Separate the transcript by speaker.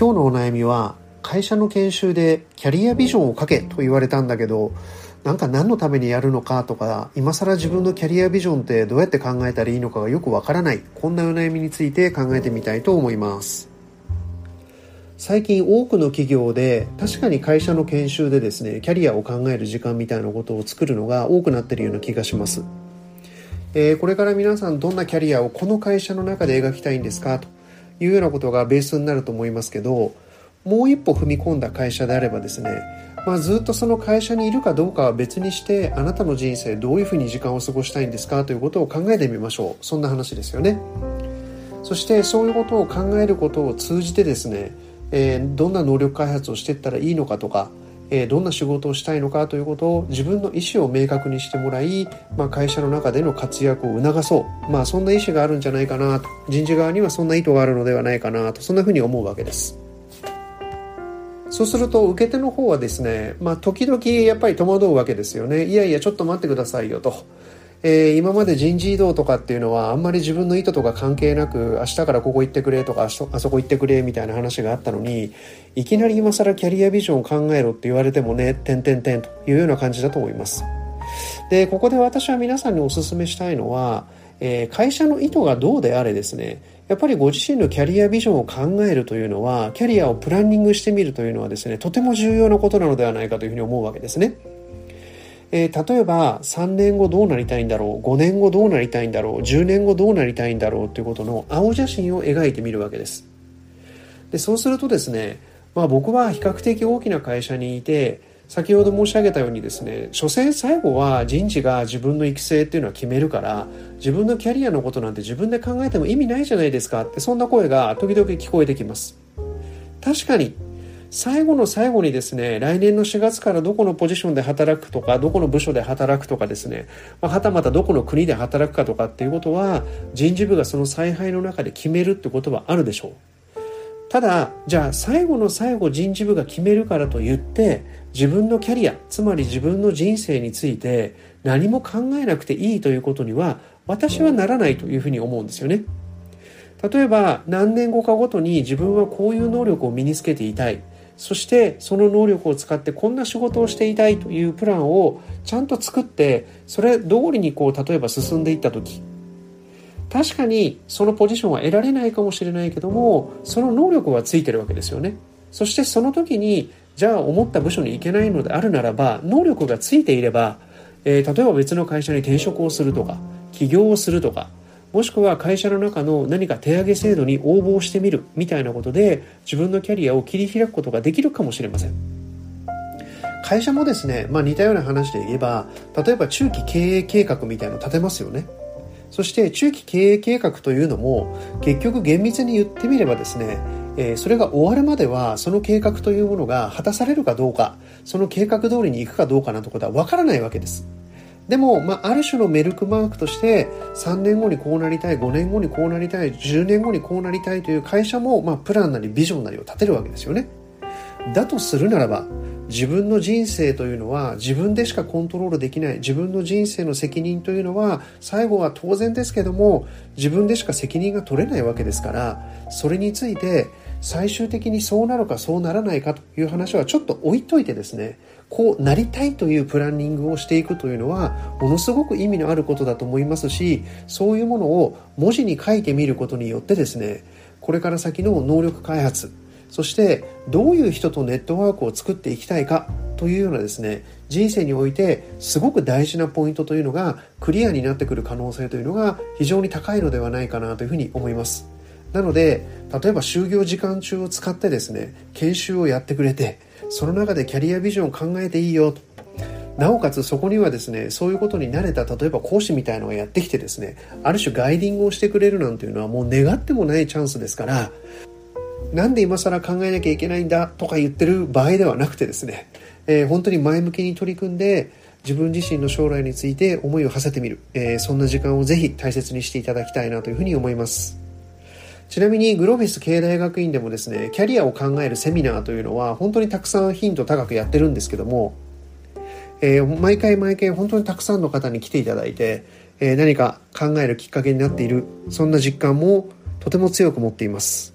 Speaker 1: 今日のお悩みは会社の研修でキャリアビジョンを書けと言われたんだけどなんか何のためにやるのかとか今更自分のキャリアビジョンってどうやって考えたらいいのかがよくわからない。こんなお悩みについて考えてみたいと思います。最近多くの企業で確かに会社の研修でですねキャリアを考える時間みたいなことを作るのが多くなってるような気がします。えー、これから皆さんどんなキャリアをこの会社の中で描きたいんですかと。いうようなことがベースになると思いますけどもう一歩踏み込んだ会社であればですね、まあ、ずっとその会社にいるかどうかは別にしてあなたの人生どういうふうに時間を過ごしたいんですかということを考えてみましょう。そんな話ですよね。そしてそういうことを考えることを通じてですね、えー、どんな能力開発をしていったらいいのかとかえどんな仕事をしたいのかということを自分の意思を明確にしてもらい、まあ、会社の中での活躍を促そう、まあ、そんな意思があるんじゃないかなと。人事側にはそんな意図があるのではないかなと。そんなふうに思うわけです。そうすると受け手の方はですね、まあ、時々やっぱり戸惑うわけですよね。いやいやちょっと待ってくださいよと。えー、今まで人事異動とかっていうのはあんまり自分の意図とか関係なく明日からここ行ってくれとかあそこ行ってくれみたいな話があったのにいきなり今更キャリアビジョンを考えろって言われてもね点々点というような感じだと思います。でここで私は皆さんにお勧めしたいのは、えー、会社の意図がどうであれですね。やっぱりご自身のキャリアビジョンを考えるというのはキャリアをプランニングしてみるというのはですねとても重要なことなのではないかというふうに思うわけですね。えー、例えば3年後どうなりたいんだろう5年後どうなりたいんだろう10年後どうなりたいんだろうということの青写真を描いてみるわけです。でそうするとですね、まあ、僕は比較的大きな会社にいて先ほど申し上げたようにですね所詮最後は人事が自分の育成っていうのは決めるから自分のキャリアのことなんて自分で考えても意味ないじゃないですかってそんな声が時々聞こえてきます。確かに最後の最後にですね、来年の4月からどこのポジションで働くとか、どこの部署で働くとかですね、まあ、はたまたどこの国で働くかとかっていうことは、人事部がその采配の中で決めるってことはあるでしょう。ただ、じゃあ最後の最後人事部が決めるからと言って、自分のキャリア、つまり自分の人生について何も考えなくていいということには、私はならないというふうに思うんですよね。例えば何年後かごとに自分はこういう能力を身につけていたいそしてその能力を使ってこんな仕事をしていたいというプランをちゃんと作ってそれ通りにこう例えば進んでいった時。確かにそのポジションは得られないかもしれないけどもその能力はついてるわけですよね。そしてその時にじゃあ思った部署に行けないのであるならば能力がついていれば、えー、例えば別の会社に転職をするとか起業をするとかもしくは会社の中の何か手上げ制度に応募してみるみたいなことで自分のキャリアを切り開くことができるかもしれません。会社もですね、まあ、似たような話で言えば例えば中期経営計画みたいのを立てますよね。そして中期経営計画というのも結局厳密に言ってみればですねえそれが終わるまではその計画というものが果たされるかどうかその計画通りに行くかどうかなんてことはわからないわけです。でも、まあ、ある種のメルクマークとして3年後にこうなりたい5年後にこうなりたい10年後にこうなりたいという会社も、まあ、プランなりビジョンなりを立てるわけですよね。だとするならば自分の人生というのは自分でしかコントロールできない自分の人生の責任というのは最後は当然ですけども自分でしか責任が取れないわけですからそれについて最終的にそうなるかそうならないかという話はちょっと置いといてですねこうなりたいというプランニングをしていくというのはものすごく意味のあることだと思いますしそういうものを文字に書いてみることによってですねこれから先の能力開発そしてどういう人とネットワークを作っていきたいかというようなですね人生においてすごく大事なポイントというのがクリアになってくる可能性というのが非常に高いのではないかなというふうに思います。なので例えば就業時間中を使ってですね研修をやってくれてその中でキャリアビジョンを考えていいよとなおかつそこにはですねそういうことに慣れた例えば講師みたいのがやってきてですねある種ガイディングをしてくれるなんていうのはもう願ってもないチャンスですからなんで今更考えなきゃいけないんだとか言ってる場合ではなくてですね、えー、本当に前向きに取り組んで自分自身の将来について思いを馳せてみる、えー、そんな時間をぜひ大切にしていただきたいなというふうに思います。ちなみにグロービス経営大学院でもですね、キャリアを考えるセミナーというのは本当にたくさんヒント高くやってるんですけども、えー、毎回毎回本当にたくさんの方に来ていただいて、えー、何か考えるきっかけになっている、そんな実感もとても強く持っています。